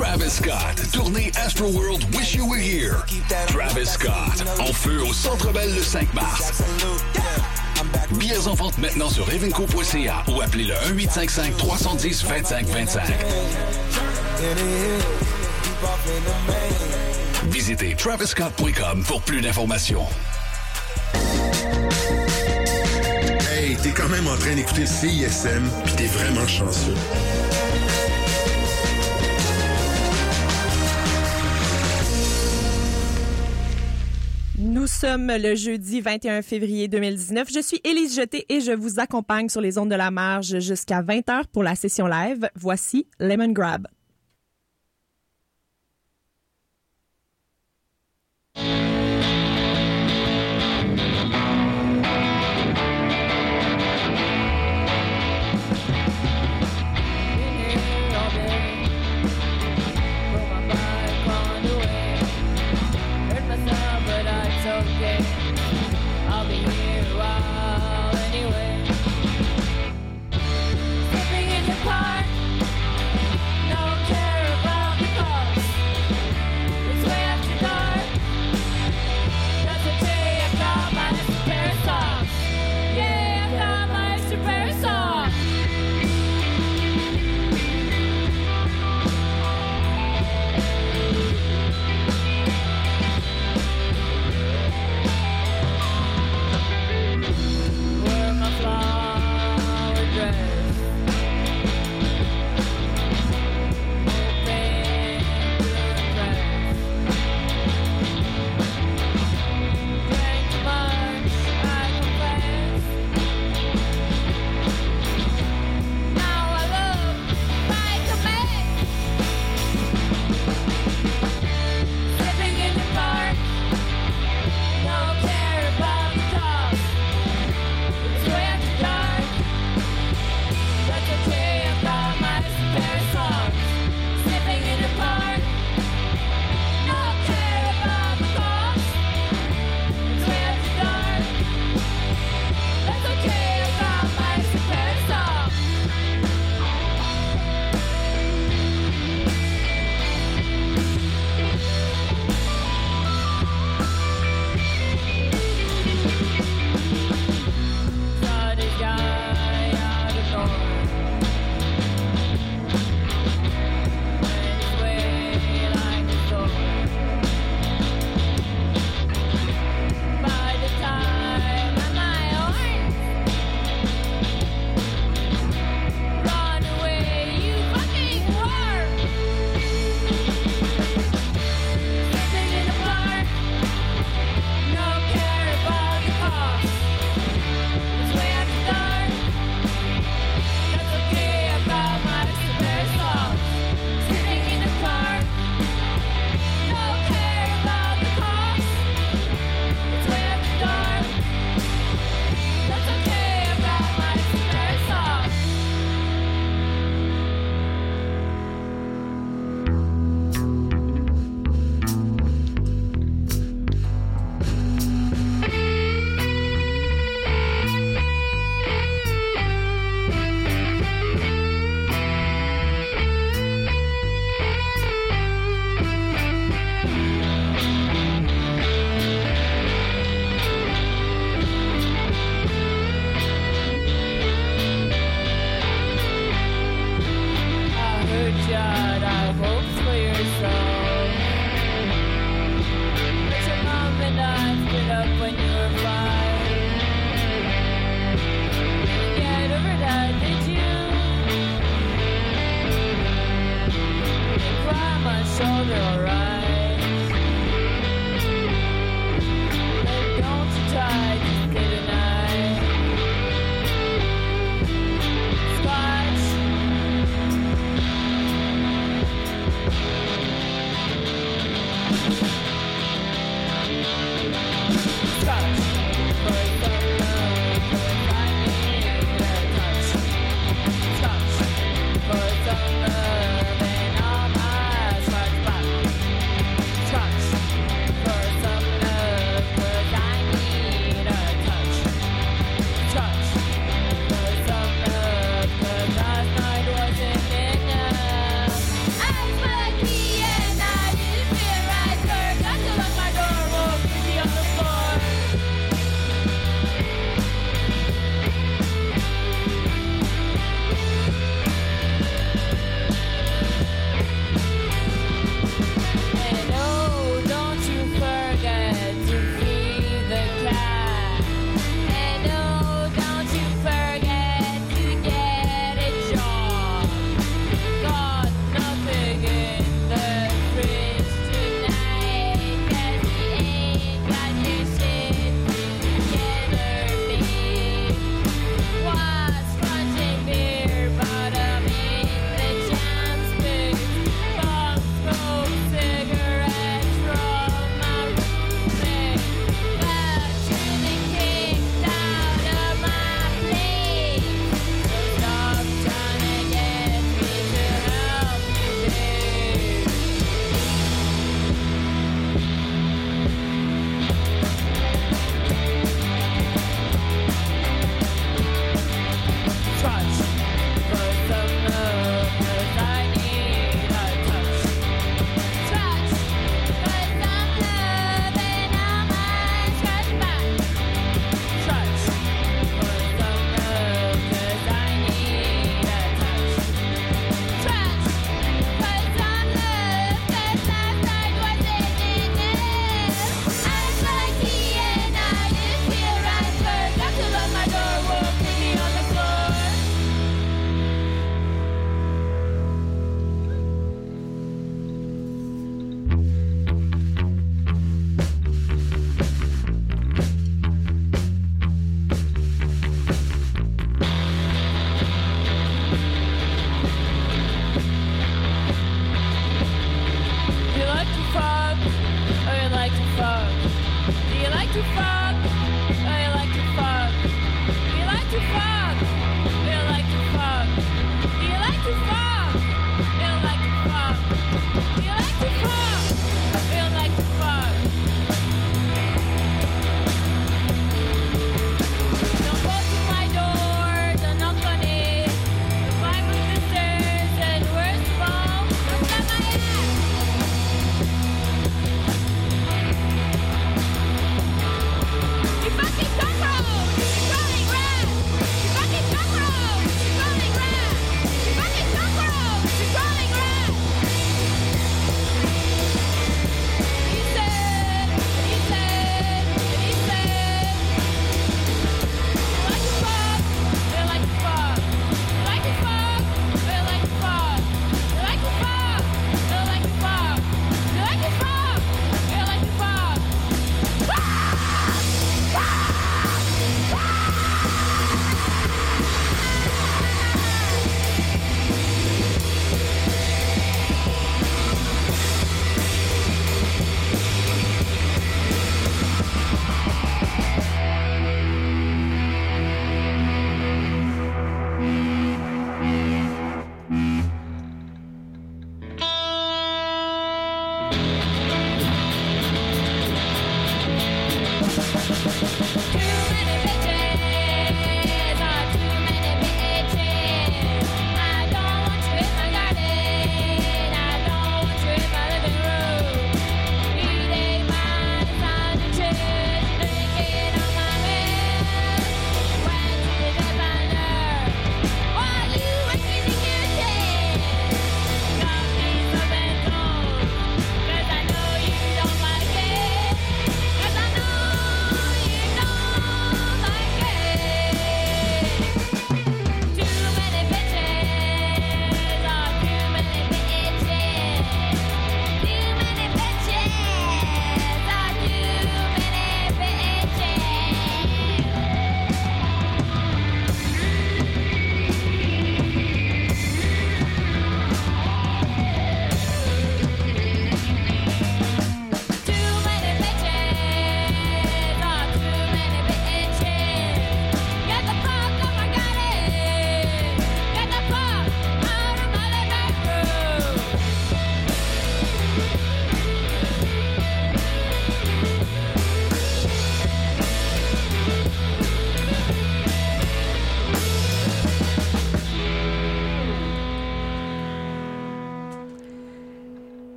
Travis Scott, tournée Astroworld Wish You Were Here. Travis Scott, en feu au Centre Bell le 5 mars. Billets en vente maintenant sur evenco.ca ou appelez le 1855 310 25 25. Visitez traviscott.com pour plus d'informations. Hey, t'es quand même en train d'écouter CISM, puis t'es vraiment chanceux. Nous sommes le jeudi 21 février 2019. Je suis Élise Jeté et je vous accompagne sur les ondes de la marge jusqu'à 20h pour la session live. Voici Lemon Grab.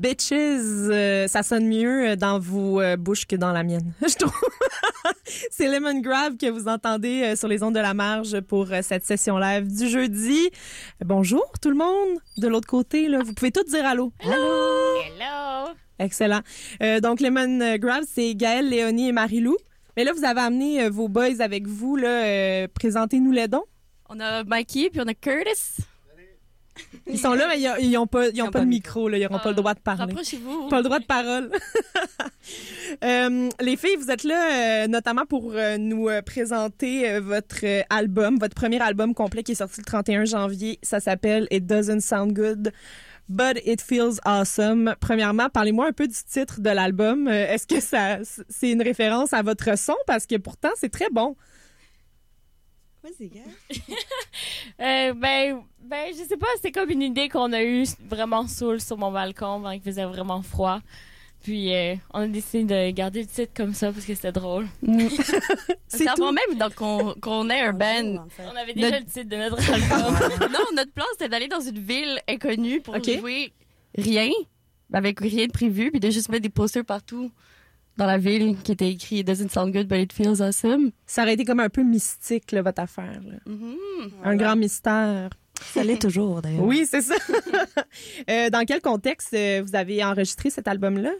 Bitches, euh, ça sonne mieux dans vos euh, bouches que dans la mienne, je trouve. C'est Lemon Grave que vous entendez euh, sur les ondes de la marge pour cette session live du jeudi. Bonjour tout le monde. De l'autre côté, là, vous pouvez tous dire allô. Hello. Hello. Excellent. donc Lemon Grave, c'est Gaëlle, Léonie et Marilou. Mais là, vous avez amené vos boys avec vous. Présentez-nous les dons. On a Mikey puis on a Curtis. Ils sont là, mais ils n'ont pas, ils ont pas, de micro, là. ils n'auront pas le droit de parler. Rapprochez-vous. Pas le droit de parole. euh, les filles, vous êtes là euh, notamment pour euh, nous présenter votre album, votre premier album complet qui est sorti le 31 janvier. Ça s'appelle It Doesn't Sound Good. But It Feels Awesome. Premièrement, parlez-moi un peu du titre de l'album. Est-ce que ça, c'est une référence à votre son? Parce que pourtant, c'est très bon. Vas-y, euh, ben, ben, je sais pas, c'est comme une idée qu'on a eue vraiment saoul sur mon balcon quand il faisait vraiment froid. Puis euh, on a décidé de garder le titre comme ça parce que c'était drôle. Mm. c'est avant même qu'on ait un band. On avait déjà le titre de notre album. non, notre plan c'était d'aller dans une ville inconnue pour jouer rien, avec rien de prévu, puis de juste mettre des posters partout dans la ville qui était écrit It doesn't sound good, but it feels awesome. Ça aurait été comme un peu mystique, votre affaire. Mm-hmm. Un grand mystère. Ça l'est toujours, d'ailleurs. Oui, c'est ça. Euh, dans quel contexte euh, vous avez enregistré cet album-là?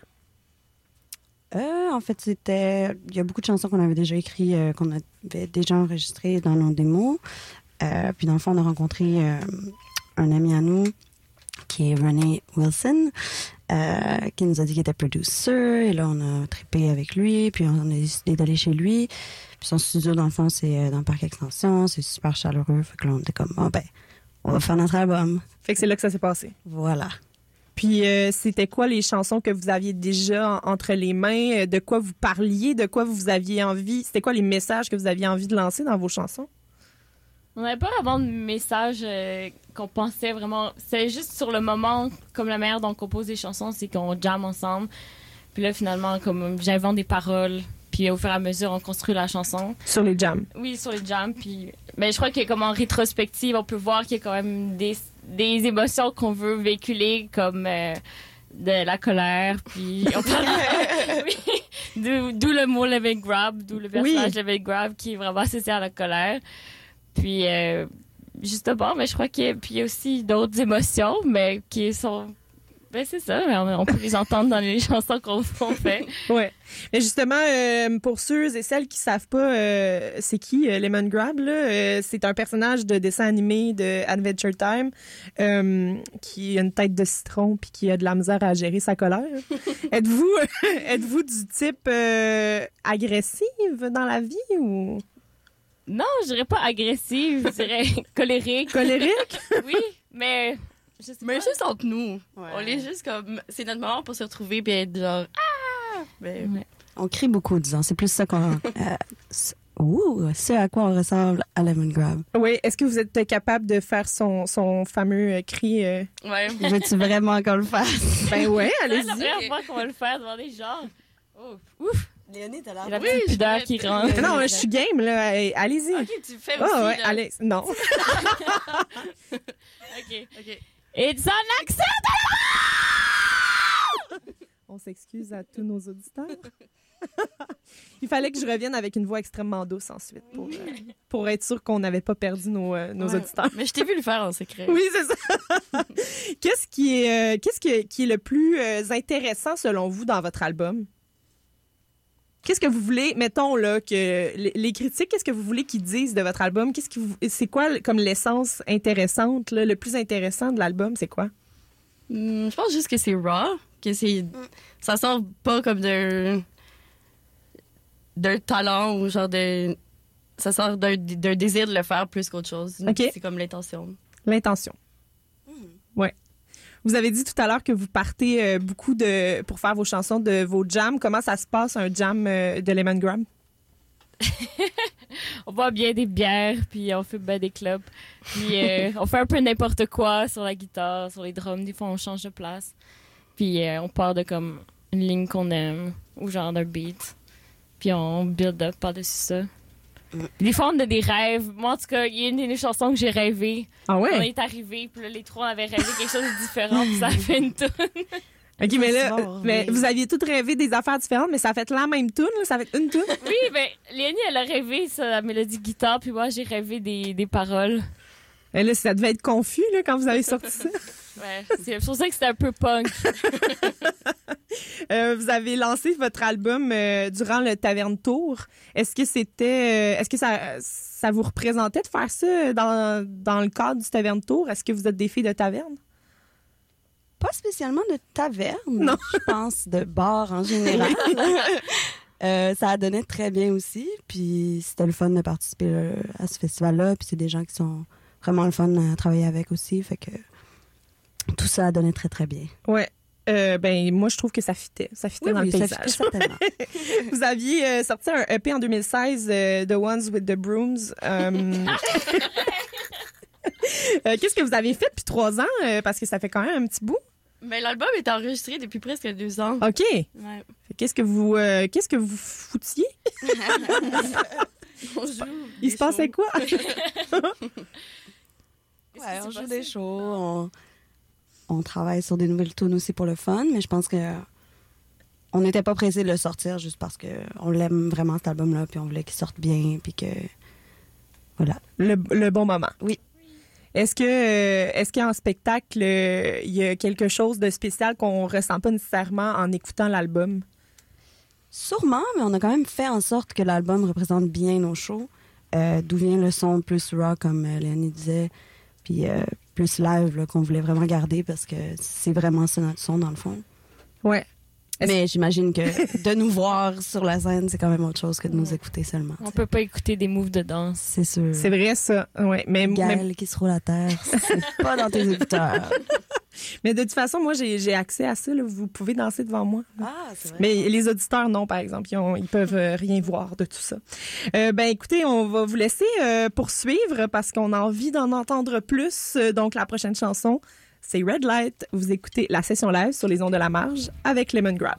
Euh, en fait, c'était. Il y a beaucoup de chansons qu'on avait déjà écrites, qu'on avait déjà enregistrées dans nos démos. puis, dans le fond, on a rencontré un ami à nous qui est René Wilson, euh, qui nous a dit qu'il était producer. Et là, on a trippé avec lui, puis on a décidé d'aller chez lui. Puis son studio, dans le fond, c'est euh, dans le parc extension. C'est super chaleureux. Fait que là, on était comme, oh, ben, on va faire notre album. Fait que c'est là que ça s'est passé. Voilà. Puis euh, c'était quoi les chansons que vous aviez déjà entre les mains? De quoi vous parliez? De quoi vous aviez envie? C'était quoi les messages que vous aviez envie de lancer dans vos chansons? On n'avait pas vraiment de message euh, qu'on pensait vraiment. C'est juste sur le moment, comme la manière dont on compose des chansons, c'est qu'on jam ensemble. Puis là, finalement, comme j'invente des paroles. Puis au fur et à mesure, on construit la chanson. Sur les jams? Oui, sur les jams. Puis mais ben, je crois que comme en rétrospective, on peut voir qu'il y a quand même des, des émotions qu'on veut véhiculer, comme euh, de la colère. Puis on parle d'où le mot Living Grab, d'où le personnage oui. Living Grab qui est vraiment associé à la colère. Puis, euh, justement, mais je crois qu'il y a aussi d'autres émotions, mais qui sont ben c'est ça, on, peut les entendre dans les chansons qu'on fait. ouais. Mais justement, euh, pour ceux et celles qui savent pas, euh, c'est qui Lemon Grab là C'est un personnage de dessin animé de Adventure Time qui a une tête de citron puis qui a de la misère à gérer sa colère. êtes-vous êtes-vous du type agressive dans la vie ou? Non, je dirais pas agressive, je dirais colérique. Colérique? oui, mais. mais juste entre nous. On est juste comme. C'est notre moment pour se retrouver et être genre. Ah! Mais... On crie beaucoup, disons. C'est plus ça qu'on. euh, ouh, c'est à quoi on ressemble à Lemon Grab. Oui, est-ce que vous êtes capable de faire son, son fameux euh, cri? Euh... Ouais. Veux-tu vraiment qu'on le fasse? ben ouais, allez-y. C'est vrai qu'on va le faire devant des gens. Oh, ouf! Léonie, t'as l'air. Il y a la petite pudeur qui rentre. Non, je suis game, là. Allez-y. OK, tu fais aussi. Oh, ouais, allez. Non. OK. OK. It's an accident! On s'excuse à tous nos auditeurs. Il fallait que je revienne avec une voix extrêmement douce ensuite pour, euh, pour être sûr qu'on n'avait pas perdu nos, euh, nos Ouais. auditeurs. Mais je t'ai vu le faire en secret. Oui, c'est ça. qu'est-ce qui est, euh, qu'est-ce que- qui est le plus intéressant selon vous dans votre album? Qu'est-ce que vous voulez, mettons là, que les, critiques, qu'est-ce que vous voulez qu'ils disent de votre album? Qu'est-ce c'est quoi comme l'essence intéressante, là, le plus intéressant de l'album, c'est quoi? Hmm, je pense juste que c'est raw, que c'est ça sort pas comme d'un d'un talent ou genre de ça sort d'un d'un désir de le faire plus qu'autre chose. Ok. C'est comme l'intention. L'intention. Ouais. Vous avez dit tout à l'heure que vous partez euh, beaucoup de pour faire vos chansons de vos jams. Comment ça se passe un jam euh, de Lemongram? On boit bien des bières, puis on fait bien des clubs. Puis euh, on fait un peu n'importe quoi sur la guitare, sur les drums. Des fois, on change de place. Puis on part de comme une ligne qu'on aime, ou genre d'un beat. Puis on build up par-dessus ça. On a des rêves. Moi, en tout cas, il y a une des chansons que j'ai rêvé. Ah On ouais? est arrivé, puis là, les trois, on avait rêvé quelque chose de différent, puis ça a fait une toune. OK, mais là, bon, mais oui. vous aviez toutes rêvé des affaires différentes, mais ça a fait la même tune, là, ça a fait une tune. Oui, ben, Léonie, elle a rêvé ça, la mélodie guitare, puis moi, j'ai rêvé des, des paroles. Et là, ça devait être confus là, quand vous avez sorti ça. Ouais, c'est pour ça que c'était un peu punk. Euh, vous avez lancé votre album euh, durant le Taverne Tour. Est-ce que c'était, euh, est-ce que ça, ça vous représentait de faire ça dans, dans le cadre du Taverne Tour? Est-ce que vous êtes des filles de taverne? Pas spécialement de taverne, Non. je pense de bar en général. Euh, ça a donné très bien aussi, puis c'était le fun de participer à ce festival-là, puis c'est des gens qui sont vraiment le fun à travailler avec aussi, fait que tout ça a donné très très bien. Ouais. Euh, ben moi je trouve que ça fitait, ça fitait Oui, dans oui, le ça paysage. Vous aviez euh, sorti un EP en 2016, euh, The Ones with the Brooms. Qu'est-ce que vous avez fait depuis trois ans? Euh, parce que ça fait quand même un petit bout? Mais l'album est enregistré depuis presque deux ans. OK. Ouais. Qu'est-ce que vous, euh, qu'est-ce que vous foutiez? On joue Il se passait quoi? Ouais, on joue des shows, on, on travaille sur des nouvelles tunes aussi pour le fun, mais je pense que on n'était pas pressé de le sortir juste parce que on l'aime vraiment cet album-là, puis on voulait qu'il sorte bien, puis que voilà. le, le bon moment. Oui. Est-ce que, est-ce qu'en spectacle, il y a quelque chose de spécial qu'on ressent pas nécessairement en écoutant l'album? Sûrement, mais on a quand même fait en sorte que l'album représente bien nos shows. Euh, D'où vient le son plus rock, comme euh, Léonie disait, puis euh, plus live qu'on voulait vraiment garder parce que c'est vraiment ça notre son dans le fond. Ouais. Mais j'imagine que de nous voir sur la scène, c'est quand même autre chose que de nous écouter seulement. On tu sais. peut pas écouter des moves de danse. C'est sûr. C'est vrai, ça. Ouais. Mais, mais- Gaël qui se roule à terre, c'est pas dans tes écouteurs. Mais de toute façon, moi, j'ai accès à ça. Vous pouvez danser devant moi. Ah, c'est vrai. Mais les auditeurs, non, par exemple. Ils, ont, ils peuvent euh, rien voir de tout ça. Euh, ben, écoutez, on va vous laisser euh, poursuivre parce qu'on a envie d'en entendre plus. Donc, la prochaine chanson, c'est Red Light. Vous écoutez la session live sur les ondes de la marge avec Lemon Grab.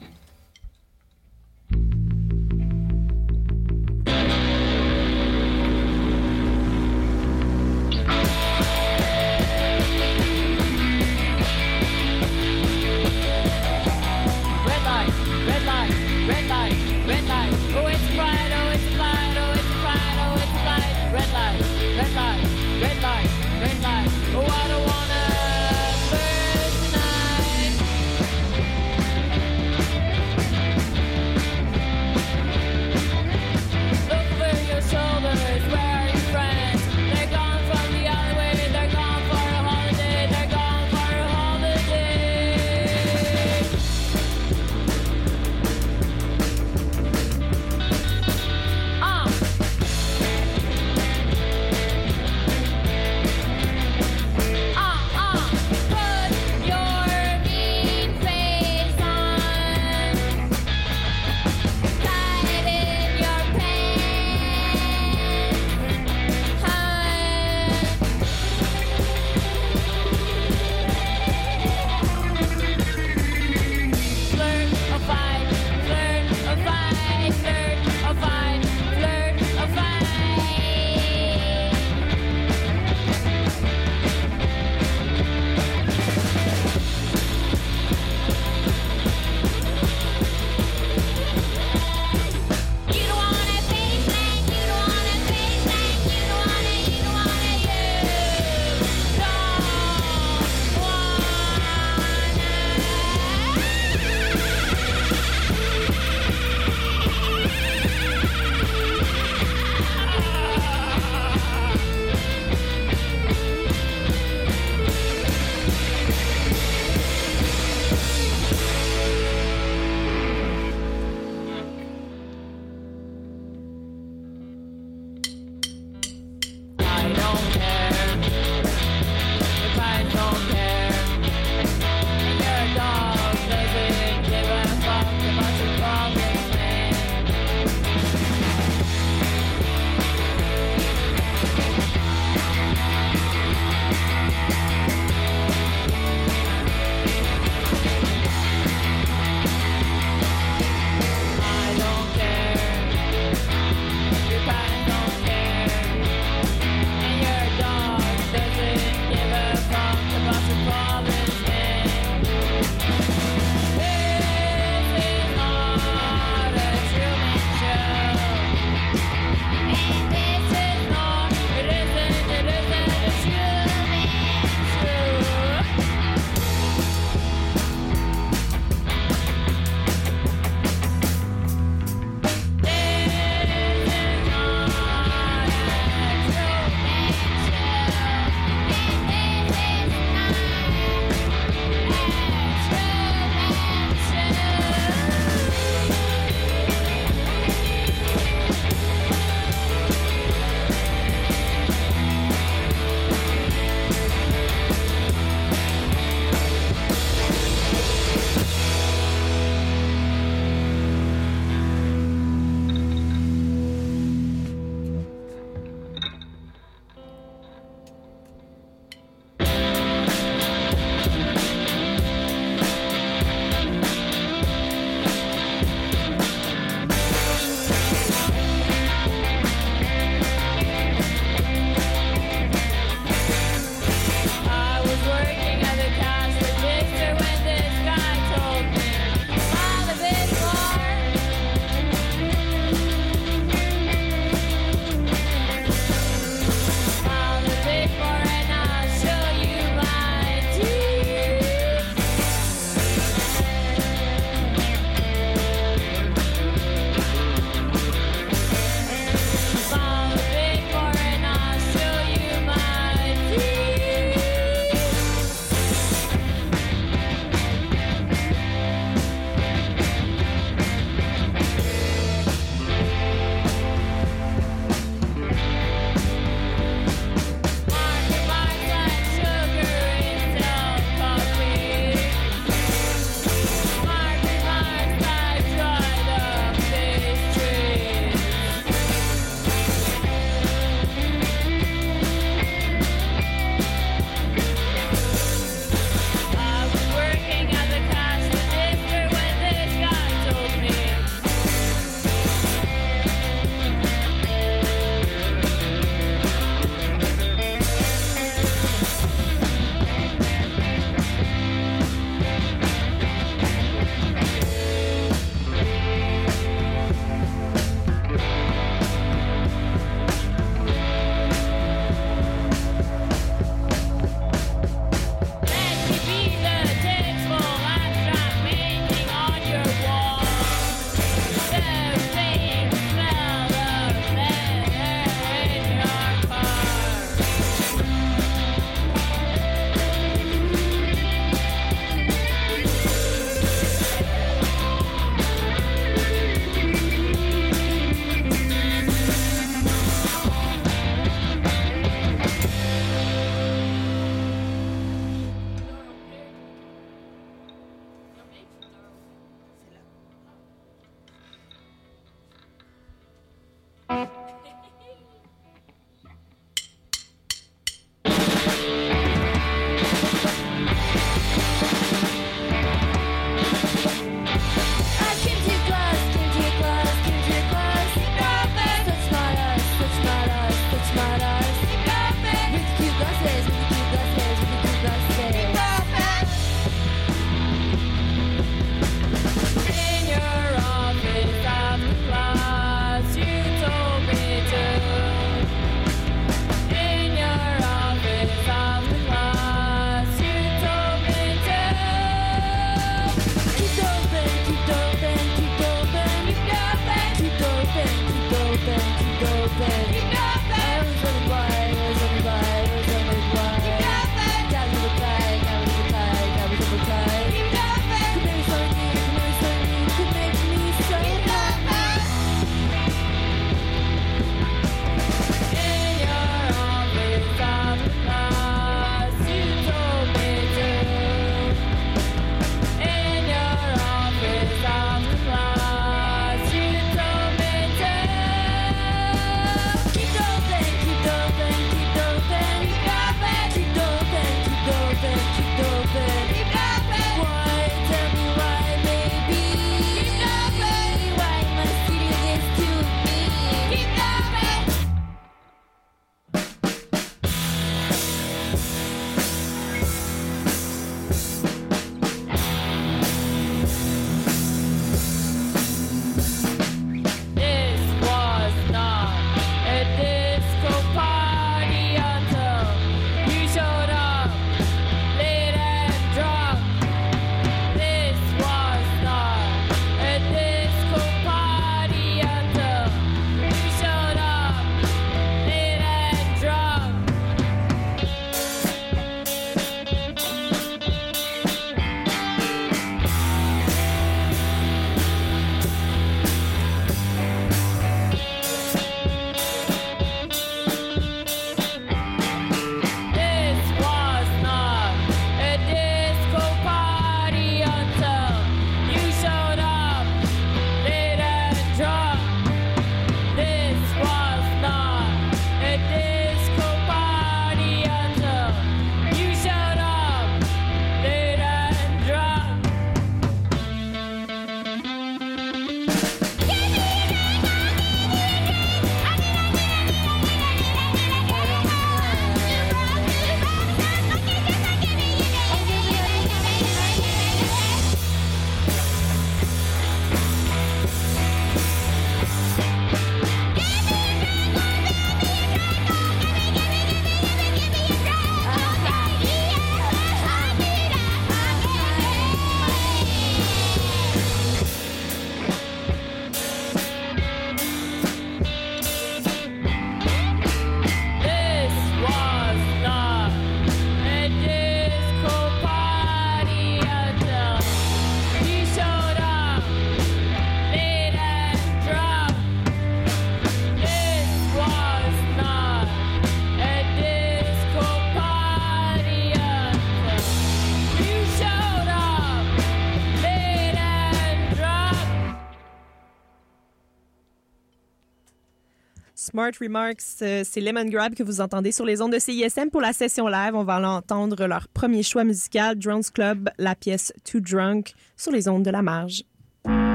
Smart Remarks. Euh, c'est Lemon Grab que vous entendez sur les ondes de CISM pour la session live. On va entendre leur premier choix musical, Drones Club, la pièce Too Drunk, sur les ondes de la marge.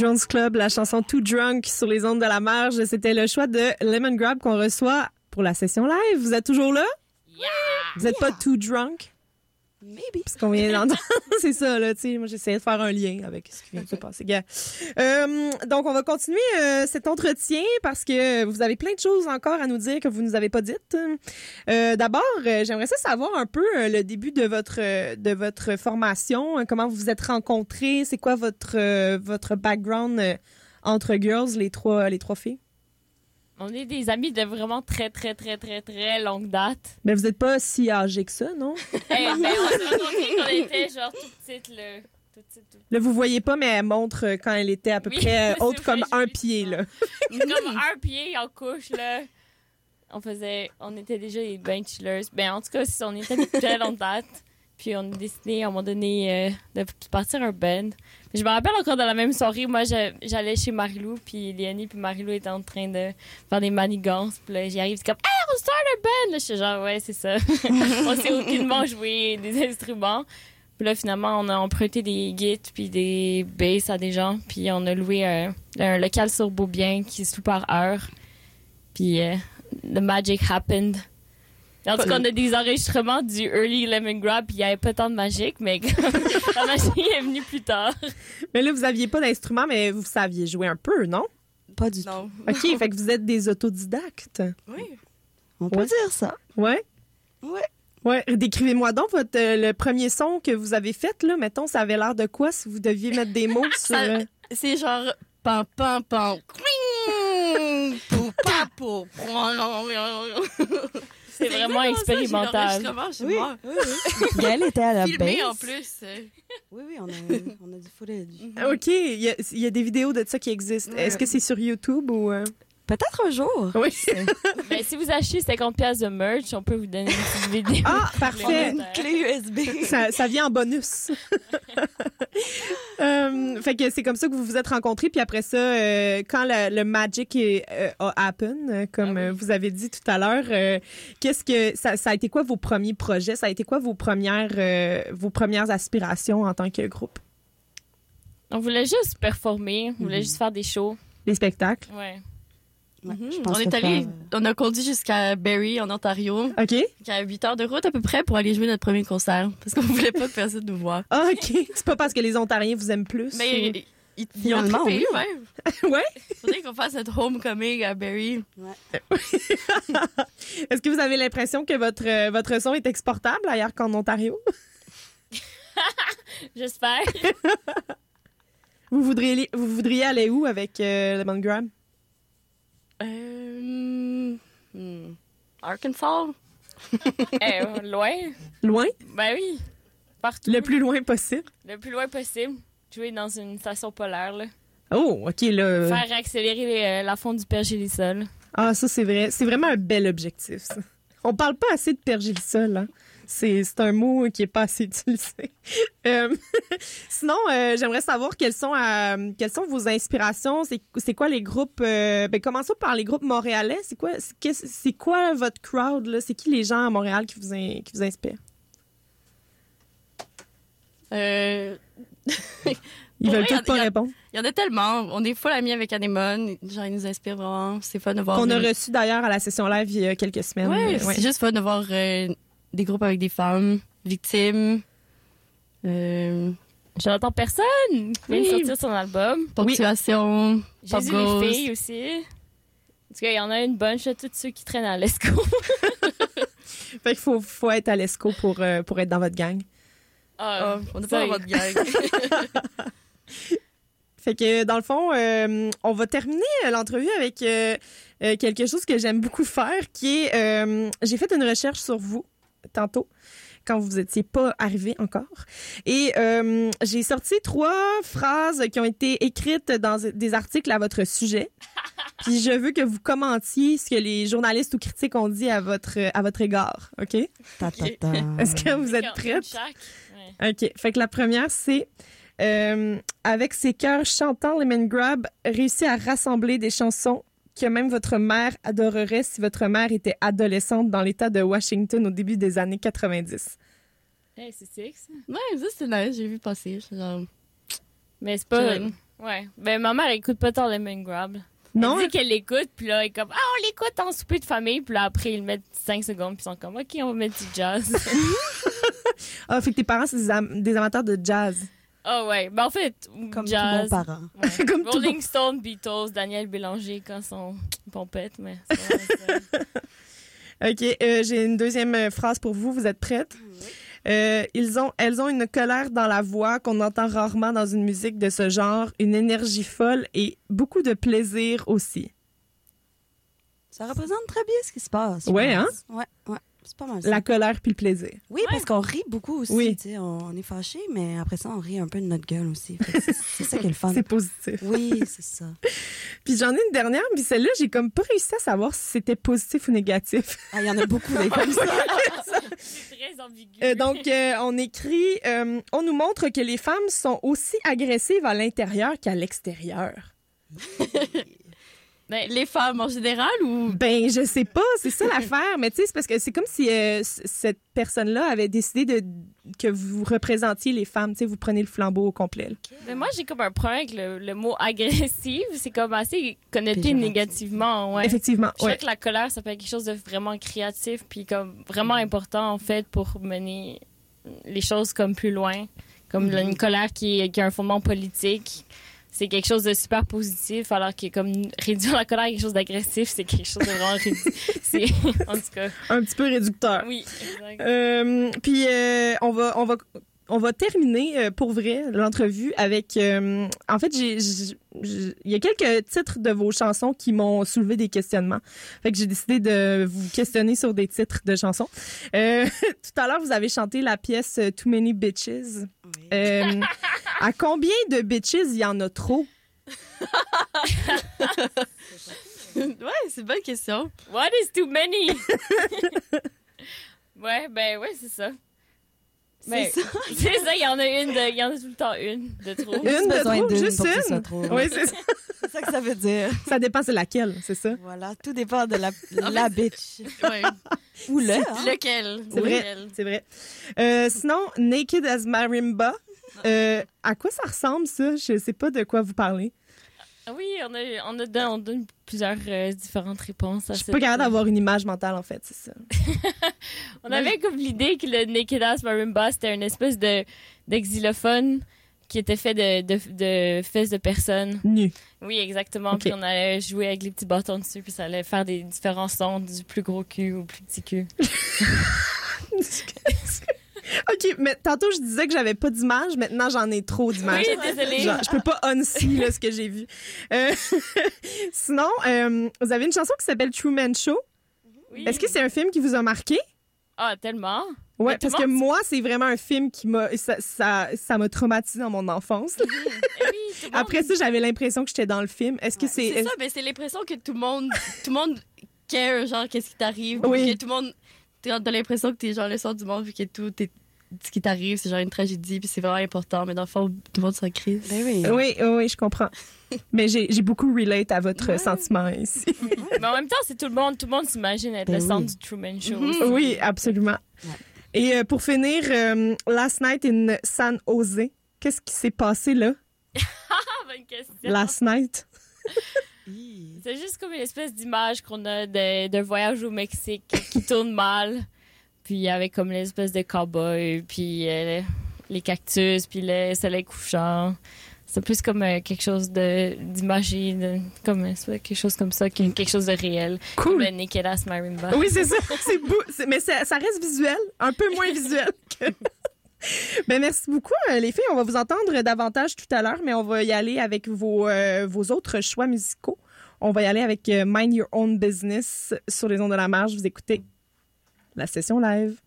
Jones Club, la chanson Too Drunk sur les ondes de la marge. C'était le choix de Lemon Grab qu'on reçoit pour la session live. Vous êtes toujours là? Yeah! Vous n'êtes pas too drunk? Maybe. Parce qu'on vient d'entendre. c'est ça, là, tu sais. Moi, j'essayais de faire un lien avec ce qui vient de se passer. Euh, donc, on va continuer euh, cet entretien parce que vous avez plein de choses encore à nous dire que vous nous avez pas dites. Euh, D'abord, j'aimerais savoir un peu le début de votre de votre formation, comment vous vous êtes rencontrés, c'est quoi votre votre background entre girls, les trois les trois filles? On est des amis de vraiment très, très, très, très, très longue date. Mais vous n'êtes pas si âgés que ça, non? Eh, ben, on s'est rencontrés était genre petite, là. Tout petite, tout... Là, vous voyez pas, mais elle montre quand elle était à peu Oui, près c'est haute comme un pied, là. comme un pied en couche, là. on faisait, on était déjà des chillers. Ben, en tout cas, on était de très longue date. Puis on a décidé à un moment donné euh, de partir un band. Je me rappelle encore dans la même soirée, moi j'allais chez Marilou, puis Léonie puis Marilou étaient en train de faire des manigances. Puis là j'y arrive, c'est comme Hey, on start un band! Là, je suis genre Ouais, c'est ça. on sait aucunement jouer des instruments. Puis là finalement, on a emprunté des guides puis des basses à des gens, puis on a loué un, local sur Beaubien qui se loue par heure. Puis euh, the magic happened. En tout cas, on a des enregistrements du Early Lemon Grab, il n'y avait pas tant de magique, mais la magie est venue plus tard. Mais là, vous n'aviez pas d'instrument, mais vous saviez jouer un peu, non? Pas du tout. OK, fait que vous êtes des autodidactes. Oui. On peut dire ça. Ouais? Ouais. Ouais, décrivez-moi donc votre, euh, le premier son que vous avez fait, là. Mettons, ça avait l'air de quoi si vous deviez mettre des mots sur. Euh, c'est genre pam pam pam. C'est vraiment expérimental. Oui. oui, était à la Filmé en plus. Oui, oui, on a, on a du footage. Mhm. OK, il y, a, il y, a des vidéos de ça qui existent. Est-ce que c'est sur YouTube ou... Euh? Peut-être un jour. Oui. ben, si vous achetez 50 pièces de merch, on peut vous donner une petite vidéo. Ah, parfait. Une clé USB. Ça, ça vient en bonus. euh, fait que c'est comme ça que vous vous êtes rencontrés. Puis après ça, euh, quand le magic est, euh, a happen, comme ah vous avez dit tout à l'heure, euh, qu'est-ce que ça, ça, a été quoi vos premiers projets? Ça a été quoi vos premières, vos premières aspirations en tant que groupe? On voulait juste performer. On voulait mhm. juste faire des shows. Des spectacles? Ouais. On est allé, on a conduit jusqu'à Barrie, en Ontario. OK. Il a 8 heures de route à peu près pour aller jouer notre premier concert. Parce qu'on voulait pas que personne nous voit. Ah, OK. C'est pas parce que les Ontariens vous aiment plus. Mais ils, ils, ont trippé, oui. même. ouais. Faudrait qu'on fasse notre homecoming à Barrie. Ouais. Est-ce que vous avez l'impression que votre, euh, votre son est exportable ailleurs qu'en Ontario? J'espère. vous, voudriez, vous voudriez aller où avec euh, le Grab? Euh, hmm, Arkansas? eh, loin. Loin? Ben oui. Partout. Le plus loin possible. Le plus loin possible. Jouer dans une station polaire, là. Oh, OK, là. Faire accélérer euh, la fonte du pergélisol. Ah, ça, c'est vrai. C'est vraiment un bel objectif, ça. On parle pas assez de pergélisol, hein? C'est un mot qui est pas assez utilisé. Euh, sinon, euh, j'aimerais savoir quelles sont, euh, quelles sont vos inspirations. C'est quoi les groupes? ben, commençons par les groupes montréalais. C'est quoi, c'est quoi votre crowd? C'est qui les gens à Montréal qui vous, qui vous inspirent? Ils veulent tous pas répondre. Il y en a tellement. On est full amis avec Anemone. Genre, ils nous inspirent vraiment. C'est fun de voir. Qu'on a reçu d'ailleurs à la session live il y a quelques semaines. Ouais, c'est juste fun de voir des groupes avec des femmes victimes. Euh... J'entends personne. Il vient de sortir son album. Ponctuation. Oui. Jésus les filles aussi. En tout cas, il y en a une bonne de tous ceux qui traînent à l'ESCO. fait qu'il faut, faut être à l'ESCO pour, euh, pour être dans votre gang. Ah, oh, on n'est pas dans votre gang. fait que, dans le fond, euh, on va terminer l'entrevue avec euh, quelque chose que j'aime beaucoup faire, qui est... J'ai fait une recherche sur vous tantôt quand vous étiez pas arrivé encore. Et euh, j'ai sorti trois phrases qui ont été écrites dans des articles à votre sujet. Puis je veux que vous commentiez ce que les journalistes ou critiques ont dit à votre à votre égard, OK? Est-ce que vous êtes prête OK. Fait que la première c'est euh, avec ses cœurs chantants, Lemon Grab réussit à rassembler des chansons que même votre mère adorerait si votre mère était adolescente dans l'État de Washington au début des années 90. Hey, c'est six. Ouais, ça c'est nice, j'ai vu passer. Genre... Mais c'est pas. Ouais. Ben, ma mère écoute pas tant Lemon Grab. Non. Elle dit qu'elle l'écoute, puis là, elle est comme, ah, on l'écoute en souper de famille, puis là, après, ils mettent 5 secondes, puis ils sont comme, OK, on va mettre du jazz. ah, fait que tes parents, c'est des amateurs de jazz. Oh ouais, ben en fait, comme jazz, tout bon parent. Ouais. Comme Rolling Stone, Beatles, Daniel Bélanger quand son pompette, mais. ok, euh, j'ai une deuxième euh, phrase pour vous. Vous êtes prête? Oui. Euh, ils ont, elles ont une colère dans la voix qu'on entend rarement dans une musique de ce genre, une énergie folle et beaucoup de plaisir aussi. Ça représente très bien ce qui se passe. Ouais, hein? Ouais, ouais. C'est pas mal ça. La colère puis le plaisir. Oui, parce qu'on rit beaucoup aussi. Oui. On, on est fâché, mais après ça, on rit un peu de notre gueule aussi. C'est ça qui est le fun. C'est positif. Oui, c'est ça. Puis j'en ai une dernière, puis celle-là, j'ai comme pas réussi à savoir si c'était positif ou négatif. Ah, Il y en a beaucoup des comme ça. C'est très ambigu. Euh, donc, euh, on écrit euh, On nous montre que les femmes sont aussi agressives à l'intérieur qu'à l'extérieur. Ben, les femmes en général ou? Ben, je sais pas, c'est ça l'affaire, mais tu sais, c'est parce que c'est comme si euh, cette personne-là avait décidé de que vous représentiez les femmes, tu sais, vous prenez le flambeau au complet. Mais moi, j'ai comme un problème avec le, le mot agressif. C'est comme assez connoté négativement, ouais. Effectivement, Je ouais. sais que la colère, ça peut être quelque chose de vraiment créatif, puis comme vraiment important, en fait, pour mener les choses comme plus loin. Comme Mm-hmm. une colère qui, qui a un fondement politique, c'est quelque chose de super positif, alors que comme réduire la colère à quelque chose d'agressif, c'est quelque chose de vraiment. C'est, en tout cas, Un petit peu réducteur. oui, exact. Euh, puis euh, on va on va on va terminer euh, pour vrai l'entrevue avec euh, en fait il y a quelques titres de vos chansons qui m'ont soulevé des questionnements. Fait que j'ai décidé de vous questionner sur des titres de chansons. Euh, tout à l'heure vous avez chanté la pièce Too Many Bitches. À combien de bitches il y en a trop? Ouais, c'est une bonne question. What is too many? ouais, ben ouais, c'est ça. C'est ça. c'est ça, il y en a une, de- il y en a tout le temps une de trop. Une de trop, juste une. trop. Oui, c'est ça. C'est ça que ça veut dire. Ça dépend c'est laquelle, c'est ça. Voilà, tout dépend de la, la bitch. Ouais. Ou le. hein. Lequel? C'est vrai. C'est vrai. Euh, sinon, Naked as Marimba, euh, à quoi ça ressemble, ça? Je sais pas de quoi vous parlez. Ah Oui, on a, on a donné, on donne plusieurs euh, différentes réponses à Je suis pas capable d'avoir une image mentale, en fait, c'est ça. On avait comme l'idée que le Naked Ass Marimba, c'était une espèce de, de xylophone qui était fait de, de, de fesses de personnes. Nu. Oui, exactement. Puis on allait jouer avec les petits bâtons dessus, puis ça allait faire des différents sons du plus gros cul au plus petit cul. OK, mais tantôt, je disais que j'avais pas d'image. Maintenant, j'en ai trop d'images. Oui, désolée. Genre, je peux pas unsee là, ce que j'ai vu. Euh, sinon, euh, vous avez une chanson qui s'appelle Truman Show. Oui. Est-ce que c'est un film qui vous a marqué? Ah, tellement. Ouais, parce que moi, c'est vraiment un film qui m'a ça ça ça m'a traumatisé dans mon enfance. Oui, Après ça, j'avais l'impression que j'étais dans le film. Est-ce que c'est C'est ça, mais c'est l'impression que tout le monde, tout le monde care, genre, qu'est-ce qui t'arrive. Oui. Que tout le monde, t'as t'as l'impression que t'es genre le sort du monde, vu que tout est- ce qui t'arrive, c'est genre une tragédie, puis c'est vraiment important, mais dans le fond, tout le monde s'en crise. Ben oui. Oui, je comprends. Mais j'ai beaucoup relate à votre sentiment ici. Mais en même temps, c'est tout le monde. Tout le monde s'imagine être Ben le centre oui. du Truman Show. Mhm. Oui, absolument. Ouais. Et euh, pour finir, euh, Last Night in San Jose, qu'est-ce qui s'est passé là? Ah, bonne question. Last Night? C'est juste comme une espèce d'image qu'on a de- d'un voyage au Mexique qui tourne mal. Puis avec comme l'espèce de cowboy, puis euh, les cactus, puis le soleil couchant. C'est plus comme euh, quelque chose de comme euh, quelque chose comme ça, que quelque chose de réel. Comme Cool. le Naked Ass Marimba. Oui, c'est ça. C'est beau. Mais ça, ça reste visuel, un peu moins visuel que. Ben, merci beaucoup, les filles. On va vous entendre davantage tout à l'heure, mais on va y aller avec vos, euh, vos autres choix musicaux. On va y aller avec Mind Your Own Business sur les ondes de la marge. Vous écoutez la session live.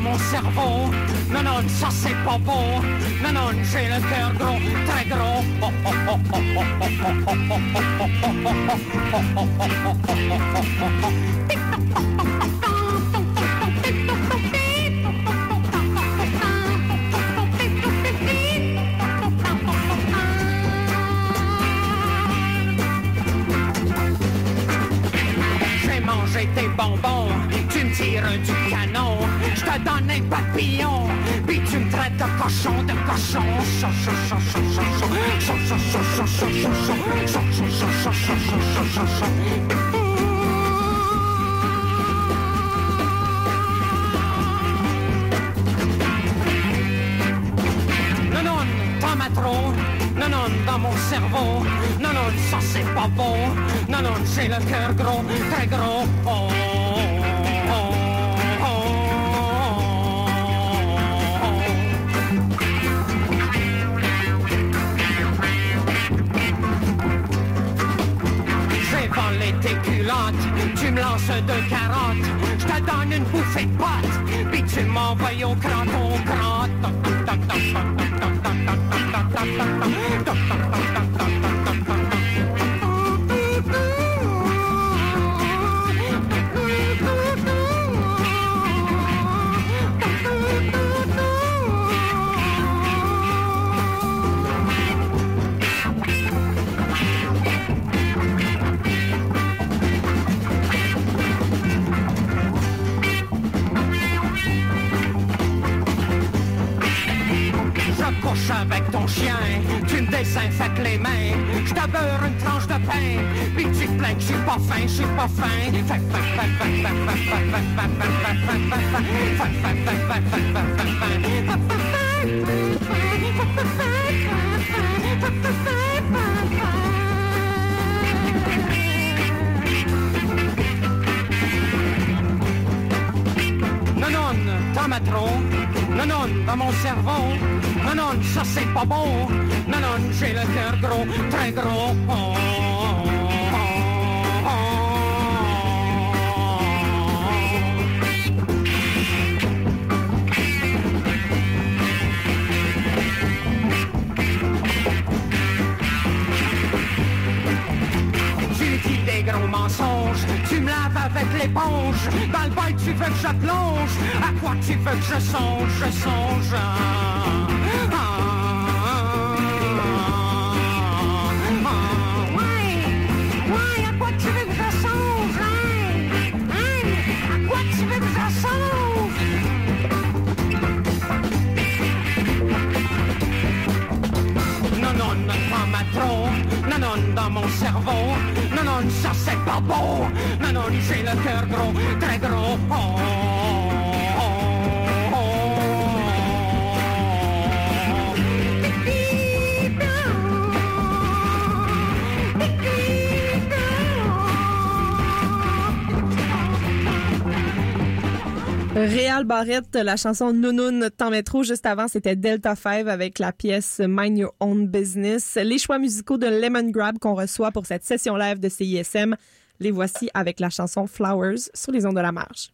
Mon cerveau. Non, non, ça c'est pas bon. Non, non, j'ai le cœur gros, très gros. le cœur gros, très gros. tu me lances deux carottes, je te donne une bouffée de potes, puis tu m'envoies au cranton, crant. Beurre une tranche de pain, puis tu te plains pas fin, je suis pas. Non, non, t'en as trop. Non, non, dans mon cerveau. Non, non, ça c'est pas bon. Non, non, j'ai le cœur gros, très gros. gros avec l'éponge. Dans le bail, tu veux que je plonge. À quoi tu veux que je songe, je songe. Dans mon cerveau. Non, non, ça c'est pas beau. Non, non, j'ai le cœur gros, très gros. Réal Barrette, la chanson Nounoun Temps Métro. Juste avant, c'était Delta 5 avec la pièce Mind Your Own Business. Les choix musicaux de Lemon Grab qu'on reçoit pour cette session live de CISM, les voici avec la chanson Flowers sur les ondes de la marge.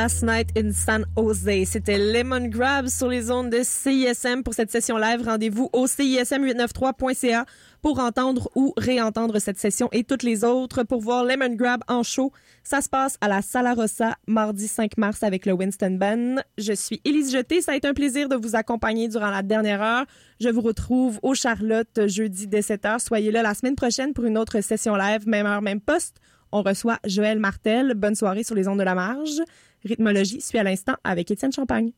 Last Night in San Jose. C'était Lemon Grab sur les ondes de CISM pour cette session live. Rendez-vous au CISM893.ca pour entendre ou réentendre cette session et toutes les autres pour voir Lemon Grab en show. Ça se passe à la Sala Rossa mardi 5 mars avec le Winston Band. Je suis Élise Jeté. Ça a été un plaisir de vous accompagner durant la dernière heure. Je vous retrouve au Charlotte jeudi dès 7h. Soyez là la semaine prochaine pour une autre session live, même heure, même poste. On reçoit Joël Martel. Bonne soirée sur les ondes de la marge. Rythmologie suit à l'instant avec Étienne Champagne.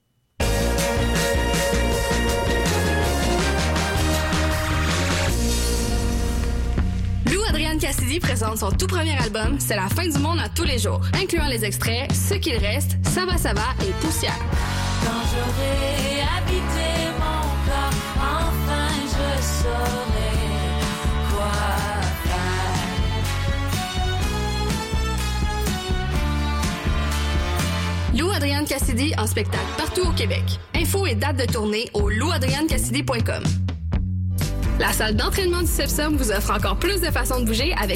Lou Adrienne Cassidy présente son tout premier album C'est la fin du monde à tous les jours, incluant les extraits Ce qu'il reste, Ça va, ça va et Poussière. Quand j'aurai habité mon corps, enfin je saurai Lou Adrienne Cassidy en spectacle partout au Québec. Info et date de tournée au louadriennecassidy.com. La salle d'entraînement du CEPSOM vous offre encore plus de façons de bouger avec